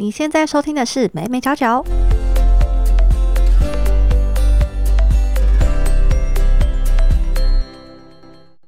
你现在收听的是美美角角。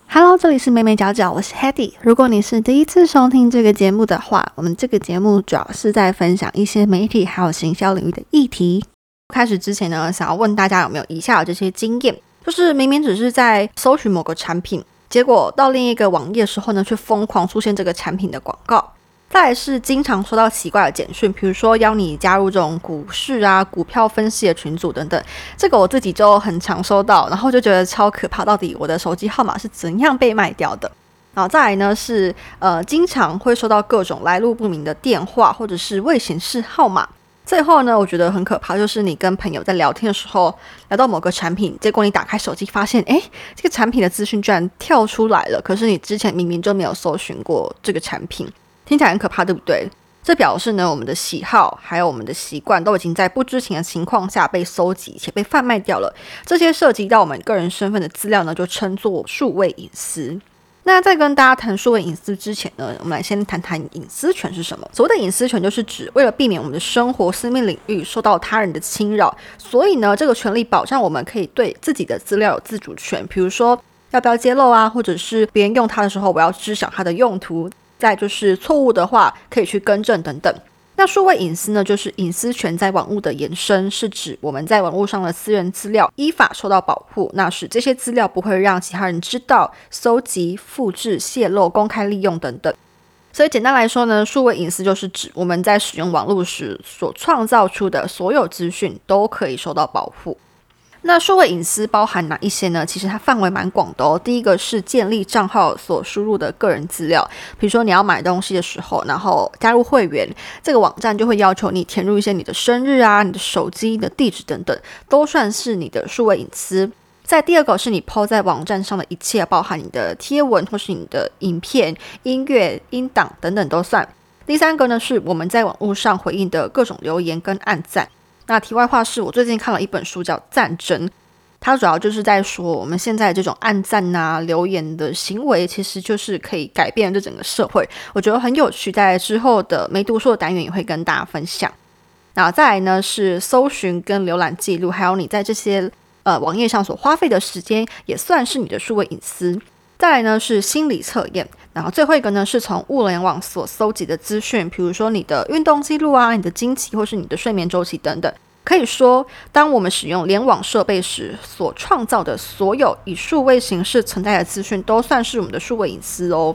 Hello，这里是美美角角，我是 Hedy。如果你是第一次收听这个节目的话，我们这个节目主要是在分享一些媒体还有行销领域的议题。开始之前呢，想要问大家有没有以下的这些经验，就是明明只是在搜寻某个产品，结果到另一个网页的时候呢，却疯狂出现这个产品的广告。再是经常收到奇怪的简讯，比如说邀你加入这种股市啊、股票分析的群组等等，这个我自己就很常收到，然后就觉得超可怕。到底我的手机号码是怎样被卖掉的？然后再来呢是呃，经常会收到各种来路不明的电话或者是未显示号码。最后呢，我觉得很可怕，就是你跟朋友在聊天的时候聊到某个产品，结果你打开手机发现，哎，这个产品的资讯居然跳出来了，可是你之前明明就没有搜寻过这个产品。听起来很可怕，对不对？这表示呢，我们的喜好还有我们的习惯都已经在不知情的情况下被搜集且被贩卖掉了。这些涉及到我们个人身份的资料呢，就称作数位隐私。那在跟大家谈数位隐私之前呢，我们来先谈谈隐私权是什么。所谓的隐私权，就是指为了避免我们的生活私密领域受到他人的侵扰，所以呢，这个权利保障我们可以对自己的资料有自主权。比如说，要不要揭露啊，或者是别人用它的时候，我要知晓它的用途。再就是错误的话，可以去更正等等。那数位隐私呢，就是隐私权在网络的延伸，是指我们在网络上的私人资料依法受到保护，那使这些资料不会让其他人知道、搜集、复制、泄露、公开利用等等。所以简单来说呢，数位隐私就是指我们在使用网络时所创造出的所有资讯都可以受到保护。那数位隐私包含哪一些呢？其实它范围蛮广的哦。第一个是建立账号所输入的个人资料，比如说你要买东西的时候，然后加入会员，这个网站就会要求你填入一些你的生日啊、你的手机的地址等等，都算是你的数位隐私。在第二个是你抛在网站上的一切，包含你的贴文或是你的影片、音乐、音档等等都算。第三个呢是我们在网络上回应的各种留言跟按赞。那题外话是我最近看了一本书，叫《战争》，它主要就是在说我们现在这种暗赞呐、留言的行为，其实就是可以改变这整个社会。我觉得很有趣，在之后的没读书的单元也会跟大家分享。那再来呢是搜寻跟浏览记录，还有你在这些呃网页上所花费的时间，也算是你的数位隐私。再来呢是心理测验。然后最后一个呢，是从物联网所搜集的资讯，比如说你的运动记录啊、你的经期或是你的睡眠周期等等。可以说，当我们使用联网设备时所创造的所有以数位形式存在的资讯，都算是我们的数位隐私哦。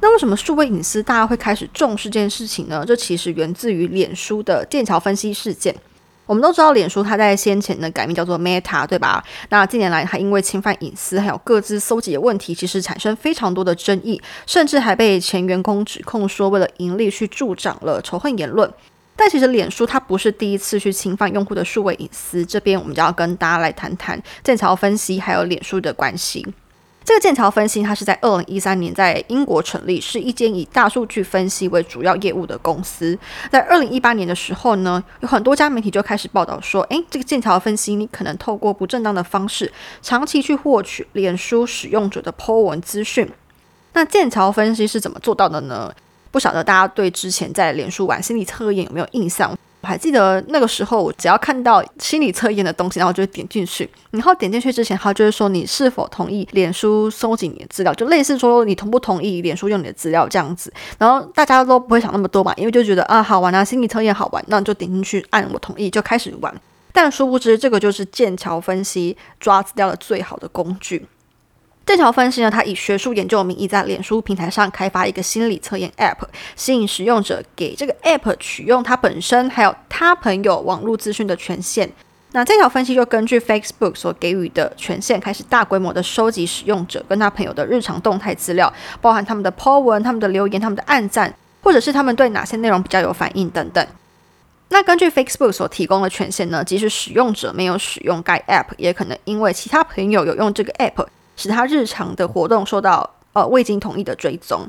那为什么数位隐私大家会开始重视这件事情呢？这其实源自于脸书的剑桥分析事件。我们都知道，脸书它在先前的改名叫做 Meta，对吧？那近年来，它因为侵犯隐私还有各自搜集的问题，其实产生非常多的争议，甚至还被前员工指控说，为了盈利去助长了仇恨言论。但其实，脸书它不是第一次去侵犯用户的数位隐私。这边我们就要跟大家来谈谈剑桥分析还有脸书的关系。这个剑桥分析，它是在二零一三年在英国成立，是一间以大数据分析为主要业务的公司。在二零一八年的时候呢，有很多家媒体就开始报道说，诶，这个剑桥分析，你可能透过不正当的方式，长期去获取脸书使用者的 po 文资讯。那剑桥分析是怎么做到的呢？不晓得大家对之前在脸书玩心理测验有没有印象？还记得那个时候，我只要看到心理测验的东西，然后就会点进去。然后点进去之前，他就会说你是否同意脸书收集你的资料，就类似说你同不同意脸书用你的资料这样子。然后大家都不会想那么多嘛，因为就觉得啊好玩啊，心理测验好玩，那就点进去按我同意就开始玩。但殊不知，这个就是剑桥分析抓资料的最好的工具。剑桥分析呢，它以学术研究的名义，在脸书平台上开发一个心理测验 App，吸引使用者给这个 App 取用它本身还有他朋友网络资讯的权限。那剑桥分析就根据 Facebook 所给予的权限，开始大规模的收集使用者跟他朋友的日常动态资料，包含他们的 po 文、他们的留言、他们的暗赞，或者是他们对哪些内容比较有反应等等。那根据 Facebook 所提供的权限呢，即使使用者没有使用该 App，也可能因为其他朋友有用这个 App。使他日常的活动受到呃未经同意的追踪。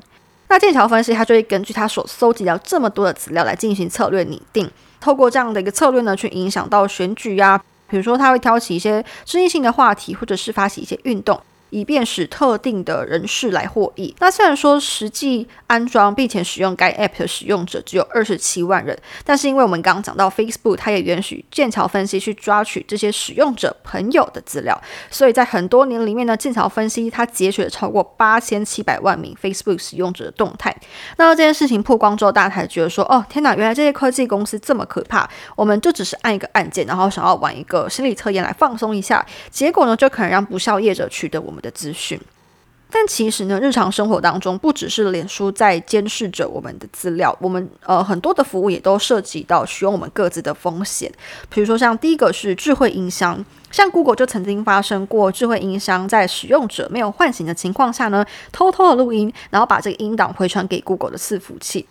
那剑桥分析，他就会根据他所搜集到这么多的资料来进行策略拟定。透过这样的一个策略呢，去影响到选举呀，比如说他会挑起一些争议性的话题，或者是发起一些运动，以便使特定的人士来获益。那虽然说实际安装并且使用该 App 的使用者只有二十七万人，但是因为我们刚刚讲到 Facebook，它也允许剑桥分析去抓取这些使用者朋友的资料，所以在很多年里面呢，剑桥分析它截取了超过八千七百万名 Facebook 使用者的动态。那这件事情曝光之后，大家才觉得说，哦，天哪，原来这些科技公司这么可怕！我们就只是按一个按键，然后想要玩一个心理测验来放松一下，结果呢，就可能让不孝业者取得我们。的资讯，但其实呢，日常生活当中不只是脸书在监视着我们的资料，我们呃很多的服务也都涉及到使用我们各自的风险。比如说，像第一个是智慧音箱，像 Google 就曾经发生过智慧音箱在使用者没有唤醒的情况下呢，偷偷的录音，然后把这个音档回传给 Google 的伺服器。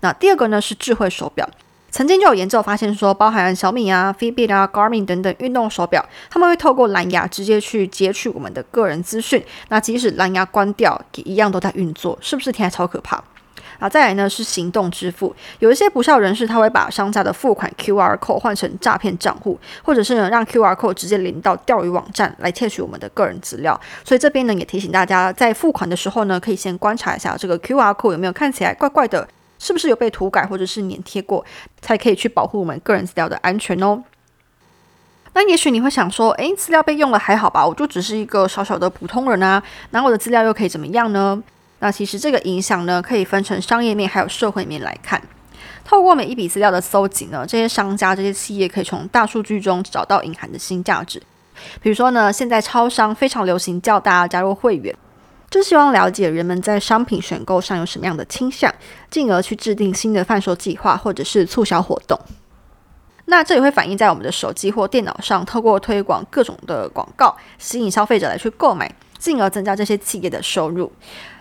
那第二个呢是智慧手表。曾经就有研究发现说，包含小米啊、Fitbit 啊、Garmin 等等运动手表，他们会透过蓝牙直接去截取我们的个人资讯。那即使蓝牙关掉，也一样都在运作，是不是听起来超可怕？啊，再来呢是行动支付，有一些不孝人士他会把商家的付款 QR code 换成诈骗账户，或者是呢让 QR code 直接连到钓鱼网站来窃取我们的个人资料。所以这边呢也提醒大家，在付款的时候呢，可以先观察一下这个 QR code 有没有看起来怪怪的。是不是有被涂改或者是粘贴过，才可以去保护我们个人资料的安全哦？那也许你会想说，诶，资料被用了还好吧？我就只是一个小小的普通人啊，拿我的资料又可以怎么样呢？那其实这个影响呢，可以分成商业面还有社会面来看。透过每一笔资料的搜集呢，这些商家、这些企业可以从大数据中找到隐含的新价值。比如说呢，现在超商非常流行叫大家加入会员。就希望了解人们在商品选购上有什么样的倾向，进而去制定新的贩售计划或者是促销活动。那这也会反映在我们的手机或电脑上，透过推广各种的广告，吸引消费者来去购买，进而增加这些企业的收入。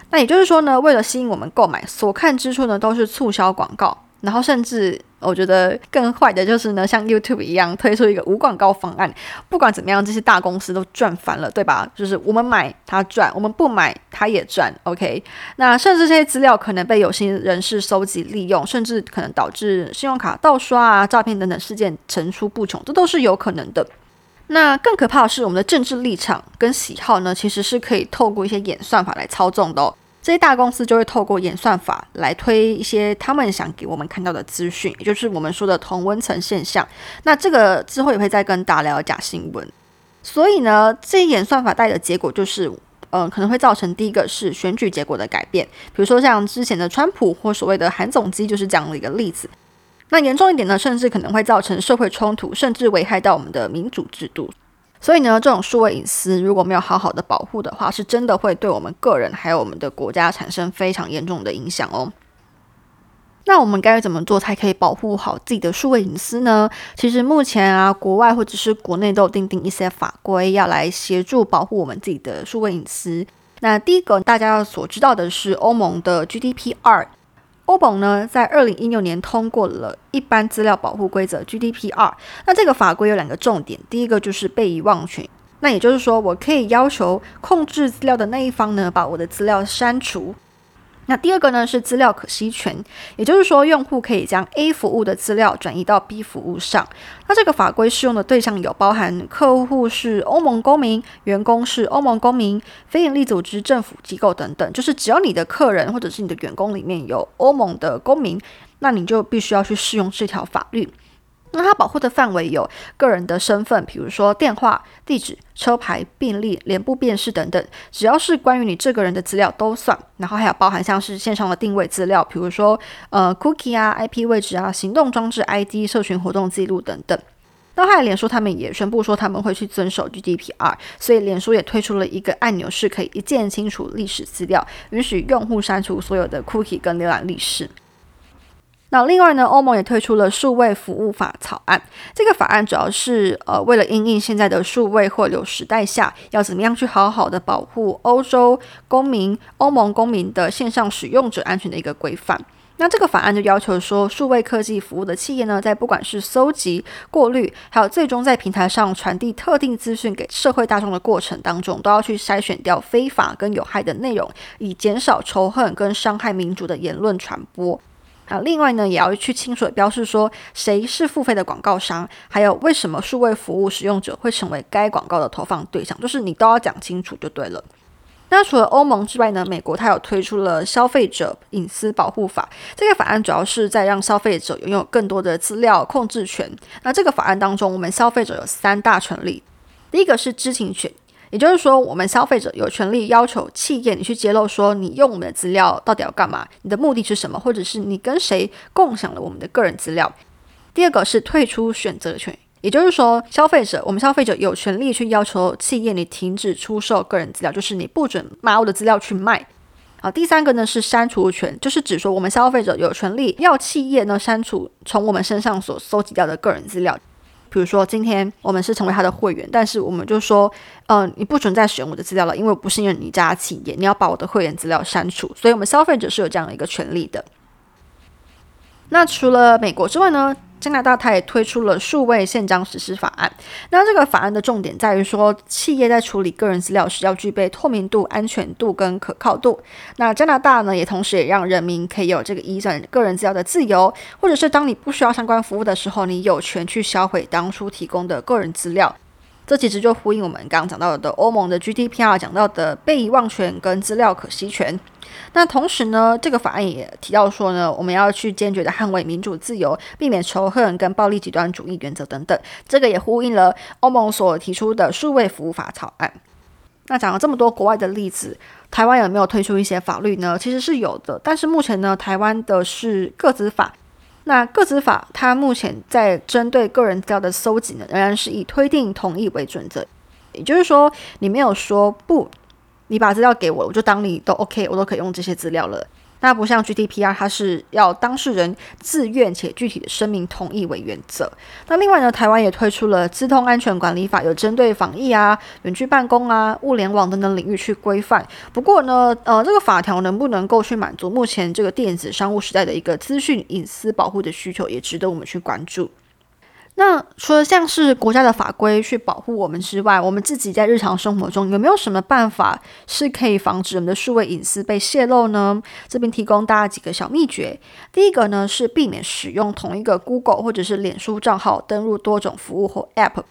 那也就是说呢，为了吸引我们购买，所看之处呢都是促销广告。然后甚至我觉得更坏的就是呢，像 YouTube 一样推出一个无广告方案，不管怎么样，这些大公司都赚翻了，对吧？就是我们买它赚，我们不买它也赚。OK，那甚至这些资料可能被有心人士收集利用，甚至可能导致信用卡盗刷啊、诈骗等等事件层出不穷，这都是有可能的。那更可怕的是，我们的政治立场跟喜好呢，其实是可以透过一些演算法来操纵的哦。这些大公司就会透过演算法来推一些他们想给我们看到的资讯，也就是我们说的同温层现象。那这个之后也会再跟大家聊假新闻。所以呢，这演算法带的结果就是，嗯，可能会造成第一个是选举结果的改变，比如说像之前的川普或所谓的韩总机就是这样的一个例子。那严重一点呢，甚至可能会造成社会冲突，甚至危害到我们的民主制度。所以呢，这种数位隐私如果没有好好的保护的话，是真的会对我们个人还有我们的国家产生非常严重的影响哦。那我们该怎么做才可以保护好自己的数位隐私呢？其实目前啊，国外或者是国内都有定定一些法规，要来协助保护我们自己的数位隐私。那第一个大家要所知道的是欧盟的 GDPR。欧盟呢，在二零一六年通过了一般资料保护规则 GDPR。那这个法规有两个重点，第一个就是被遗忘权。那也就是说，我可以要求控制资料的那一方呢，把我的资料删除。那第二个呢是资料可惜权，也就是说，用户可以将 A 服务的资料转移到 B 服务上。那这个法规适用的对象有包含客户是欧盟公民、员工是欧盟公民、非营利组织、政府机构等等。就是只要你的客人或者是你的员工里面有欧盟的公民，那你就必须要去适用这条法律。那它保护的范围有个人的身份，比如说电话、地址、车牌、病历、脸部辨识等等，只要是关于你这个人的资料都算。然后还有包含像是线上的定位资料，比如说呃 cookie 啊、IP 位置啊、行动装置 ID、社群活动记录等等。那还有脸书他们也宣布说他们会去遵守 GDPR，所以脸书也推出了一个按钮，是可以一键清除历史资料，允许用户删除所有的 cookie 跟浏览历史。那另外呢，欧盟也推出了数位服务法草案。这个法案主要是呃，为了应应现在的数位或流时代下，要怎么样去好好的保护欧洲公民、欧盟公民的线上使用者安全的一个规范。那这个法案就要求说，数位科技服务的企业呢，在不管是搜集、过滤，还有最终在平台上传递特定资讯给社会大众的过程当中，都要去筛选掉非法跟有害的内容，以减少仇恨跟伤害民主的言论传播。那另外呢，也要去清楚的标示说谁是付费的广告商，还有为什么数位服务使用者会成为该广告的投放对象，就是你都要讲清楚就对了。那除了欧盟之外呢，美国它有推出了消费者隐私保护法，这个法案主要是在让消费者拥有更多的资料控制权。那这个法案当中，我们消费者有三大权利，第一个是知情权。也就是说，我们消费者有权利要求企业你去揭露，说你用我们的资料到底要干嘛，你的目的是什么，或者是你跟谁共享了我们的个人资料。第二个是退出选择权，也就是说，消费者我们消费者有权利去要求企业你停止出售个人资料，就是你不准拿我的资料去卖。好，第三个呢是删除权，就是指说我们消费者有权利要企业呢删除从我们身上所搜集掉的个人资料。比如说，今天我们是成为他的会员，但是我们就说，嗯，你不准再使用我的资料了，因为我不信任你家企业，你要把我的会员资料删除。所以，我们消费者是有这样的一个权利的。那除了美国之外呢？加拿大它也推出了数位宪章实施法案。那这个法案的重点在于说，企业在处理个人资料时要具备透明度、安全度跟可靠度。那加拿大呢，也同时也让人民可以有这个移转个人资料的自由，或者是当你不需要相关服务的时候，你有权去销毁当初提供的个人资料。这其实就呼应我们刚刚讲到的欧盟的 GDPR 讲到的被遗忘权跟资料可惜权。那同时呢，这个法案也提到说呢，我们要去坚决的捍卫民主自由，避免仇恨跟暴力极端主义原则等等。这个也呼应了欧盟所提出的数位服务法草案。那讲了这么多国外的例子，台湾有没有推出一些法律呢？其实是有的，但是目前呢，台湾的是个资法。那个资法它目前在针对个人资料的搜集呢，仍然是以推定同意为准则，也就是说，你没有说不。你把资料给我，我就当你都 OK，我都可以用这些资料了。那不像 GDPR，它是要当事人自愿且具体的声明同意为原则。那另外呢，台湾也推出了资通安全管理法，有针对防疫啊、远距办公啊、物联网等等领域去规范。不过呢，呃，这个法条能不能够去满足目前这个电子商务时代的一个资讯隐私保护的需求，也值得我们去关注。那除了像是国家的法规去保护我们之外，我们自己在日常生活中有没有什么办法是可以防止我们的数位隐私被泄露呢？这边提供大家几个小秘诀。第一个呢是避免使用同一个 Google 或者是脸书账号登录多种服务或 App。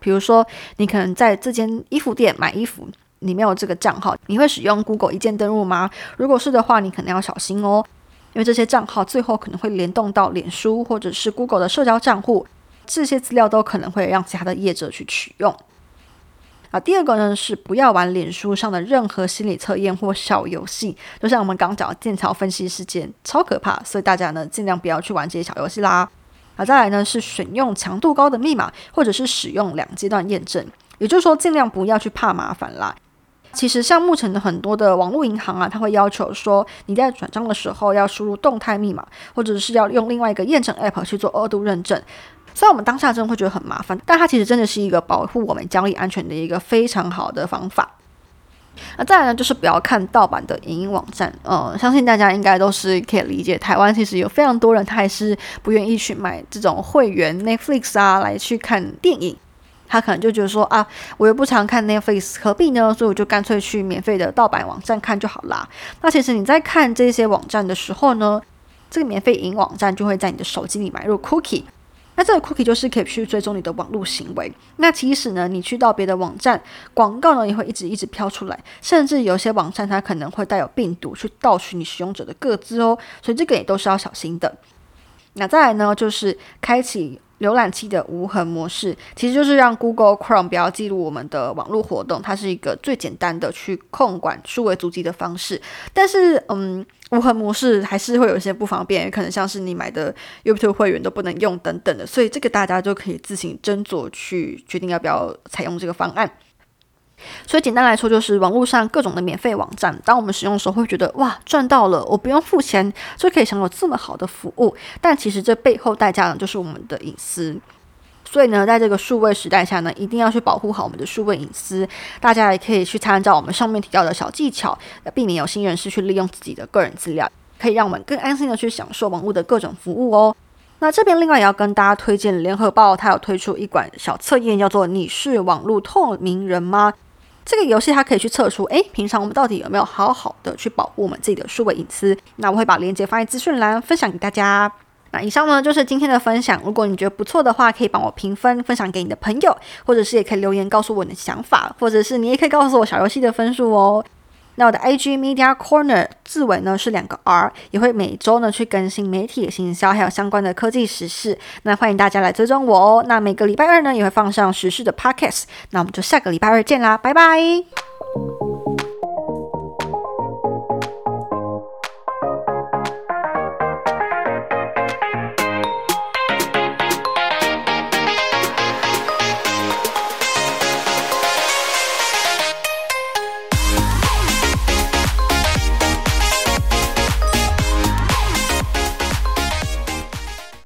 比如说，你可能在这间衣服店买衣服，你没有这个账号，你会使用 Google 一键登录吗？如果是的话，你可能要小心哦，因为这些账号最后可能会联动到脸书或者是 Google 的社交账户。这些资料都可能会让其他的业者去取用。啊，第二个呢是不要玩脸书上的任何心理测验或小游戏，就像我们刚讲的剑桥分析事件，超可怕，所以大家呢尽量不要去玩这些小游戏啦。啊，再来呢是选用强度高的密码，或者是使用两阶段验证，也就是说尽量不要去怕麻烦啦。其实像目前的很多的网络银行啊，它会要求说你在转账的时候要输入动态密码，或者是要用另外一个验证 App 去做二度认证。虽然我们当下真的会觉得很麻烦，但它其实真的是一个保护我们交易安全的一个非常好的方法。那再来呢，就是不要看盗版的影音网站。呃，相信大家应该都是可以理解，台湾其实有非常多人他还是不愿意去买这种会员 Netflix 啊来去看电影。他可能就觉得说啊，我又不常看 Netflix，何必呢？所以我就干脆去免费的盗版网站看就好啦。那其实你在看这些网站的时候呢，这个免费影网站就会在你的手机里买入 cookie。那这个 cookie 就是可以去追踪你的网络行为。那其实呢，你去到别的网站，广告呢也会一直一直飘出来，甚至有些网站它可能会带有病毒去盗取你使用者的个资哦，所以这个也都是要小心的。那再来呢，就是开启。浏览器的无痕模式，其实就是让 Google Chrome 不要记录我们的网络活动，它是一个最简单的去控管数位足迹的方式。但是，嗯，无痕模式还是会有一些不方便，可能像是你买的 YouTube 会员都不能用等等的，所以这个大家就可以自行斟酌去决定要不要采用这个方案。所以简单来说，就是网络上各种的免费网站，当我们使用的时候，会觉得哇赚到了，我不用付钱就可以享有这么好的服务。但其实这背后代价呢，就是我们的隐私。所以呢，在这个数位时代下呢，一定要去保护好我们的数位隐私。大家也可以去参照我们上面提到的小技巧，避免有新人士去利用自己的个人资料，可以让我们更安心的去享受网络的各种服务哦。那这边另外也要跟大家推荐，联合报它有推出一款小测验，叫做“你是网络透明人吗？”这个游戏它可以去测出，诶，平常我们到底有没有好好的去保护我们自己的数位隐私？那我会把链接放在资讯栏，分享给大家。以上呢就是今天的分享。如果你觉得不错的话，可以帮我评分，分享给你的朋友，或者是也可以留言告诉我你的想法，或者是你也可以告诉我小游戏的分数哦。那我的 IG Media Corner 字尾呢是两个 R，也会每周呢去更新媒体行销还有相关的科技时事。那欢迎大家来追踪我哦。那每个礼拜二呢也会放上时事的 Podcast。那我们就下个礼拜二见啦，拜拜。